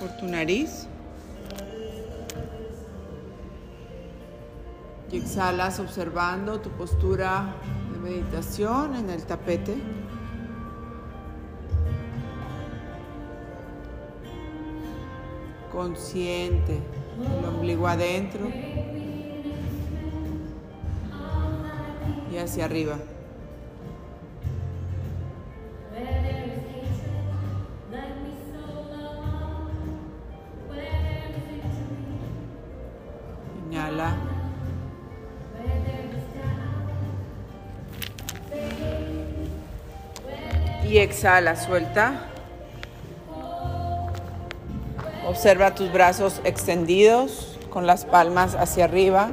por tu nariz. Y exhalas observando tu postura de meditación en el tapete. Consciente, el ombligo adentro y hacia arriba. Y exhala, suelta. Observa tus brazos extendidos con las palmas hacia arriba.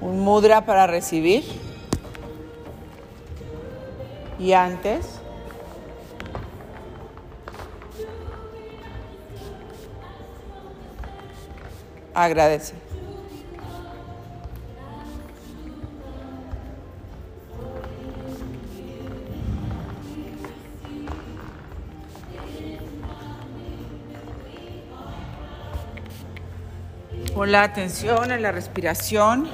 Un mudra para recibir. Y antes, agradece. Pon la atención en la respiración.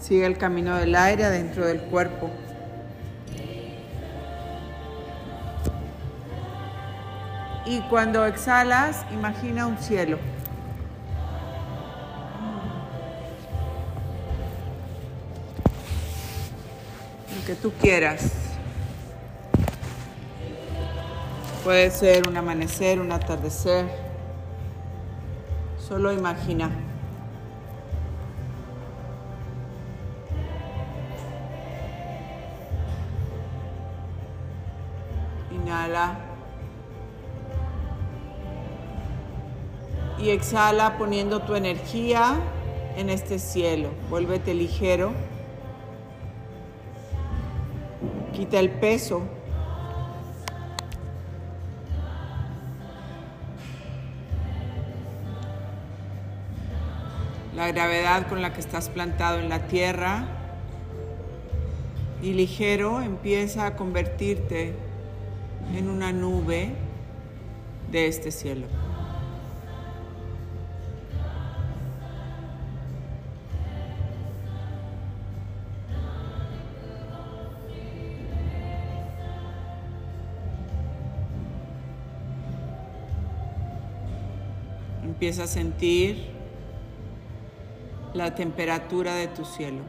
Sigue el camino del aire adentro del cuerpo. Y cuando exhalas, imagina un cielo. El que tú quieras. Puede ser un amanecer, un atardecer. Solo imagina. Inhala. Y exhala poniendo tu energía en este cielo. Vuélvete ligero. Quita el peso. La gravedad con la que estás plantado en la tierra. Y ligero empieza a convertirte en una nube de este cielo. Empieza a sentir la temperatura de tu cielo.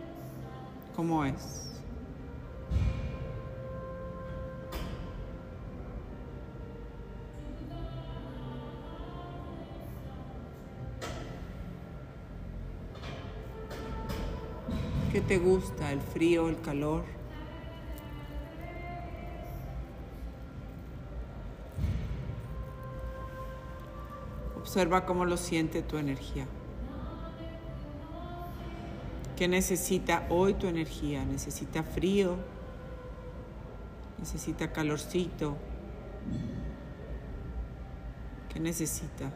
¿Cómo es? ¿Qué te gusta? ¿El frío, el calor? Observa cómo lo siente tu energía. ¿Qué necesita hoy tu energía? ¿Necesita frío? ¿Necesita calorcito? ¿Qué necesita?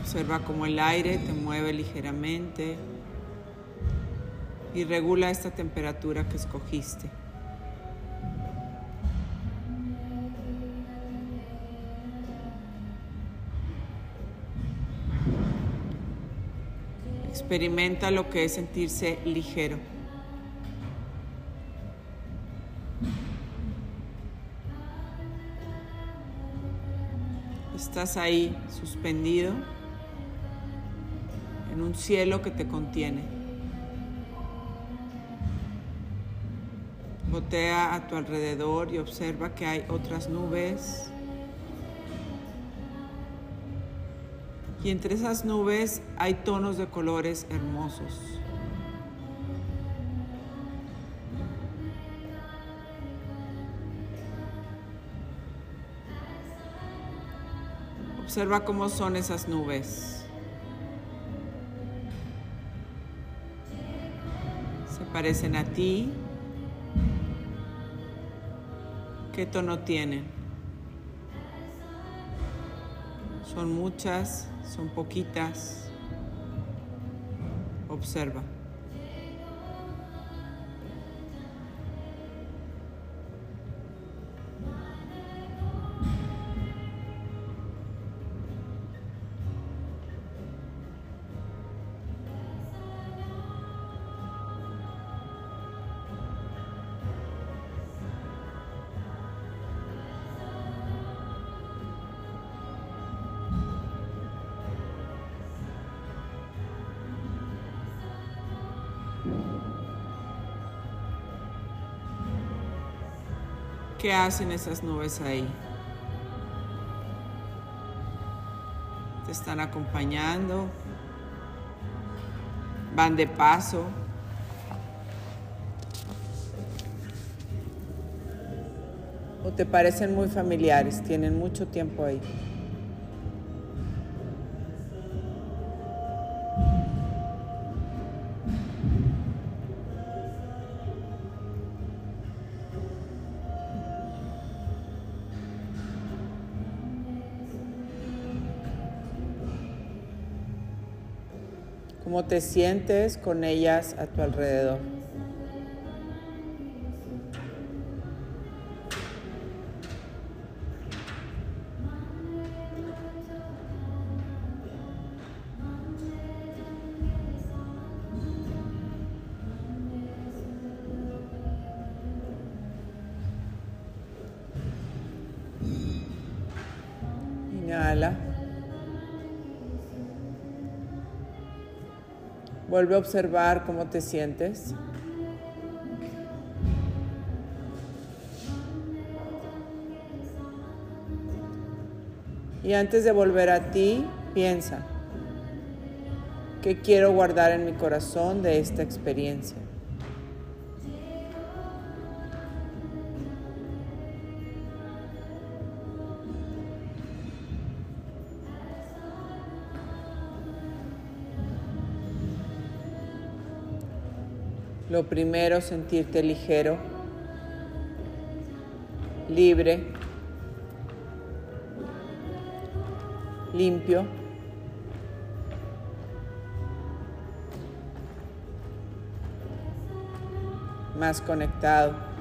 Observa cómo el aire te mueve ligeramente y regula esta temperatura que escogiste. Experimenta lo que es sentirse ligero. Estás ahí suspendido en un cielo que te contiene. Botea a tu alrededor y observa que hay otras nubes. Y entre esas nubes hay tonos de colores hermosos. Observa cómo son esas nubes. Se parecen a ti? ¿Qué tono tienen? ¿Son muchas? ¿Son poquitas? Observa. ¿Qué hacen esas nubes ahí? Te están acompañando, van de paso. ¿O te parecen muy familiares? Tienen mucho tiempo ahí. Cómo te sientes con ellas a tu alrededor. Inhala. Vuelve a observar cómo te sientes. Y antes de volver a ti, piensa, ¿qué quiero guardar en mi corazón de esta experiencia? Lo primero, sentirte ligero, libre, limpio. más conectado.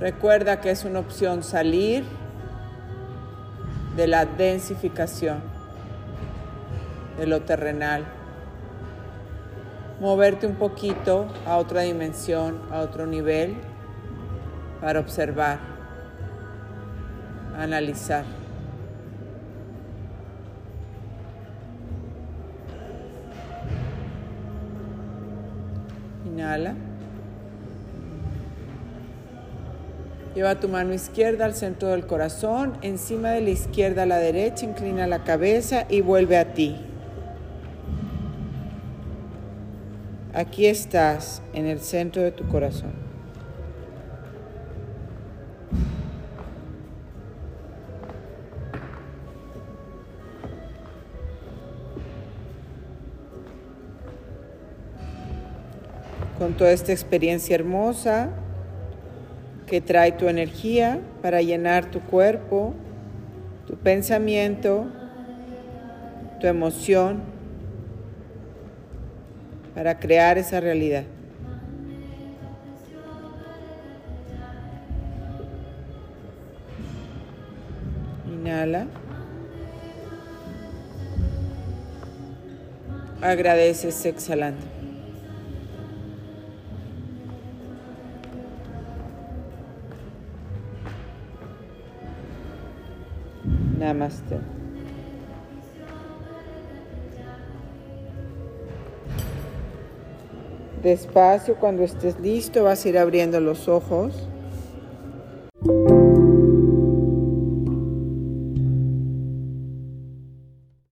Recuerda que es una opción salir de la densificación, de lo terrenal, moverte un poquito a otra dimensión, a otro nivel, para observar, analizar. Inhala. Lleva tu mano izquierda al centro del corazón, encima de la izquierda a la derecha, inclina la cabeza y vuelve a ti. Aquí estás, en el centro de tu corazón. Con toda esta experiencia hermosa, que trae tu energía para llenar tu cuerpo, tu pensamiento, tu emoción, para crear esa realidad. Inhala. Agradeces exhalando. Namaste. Despacio, cuando estés listo, vas a ir abriendo los ojos.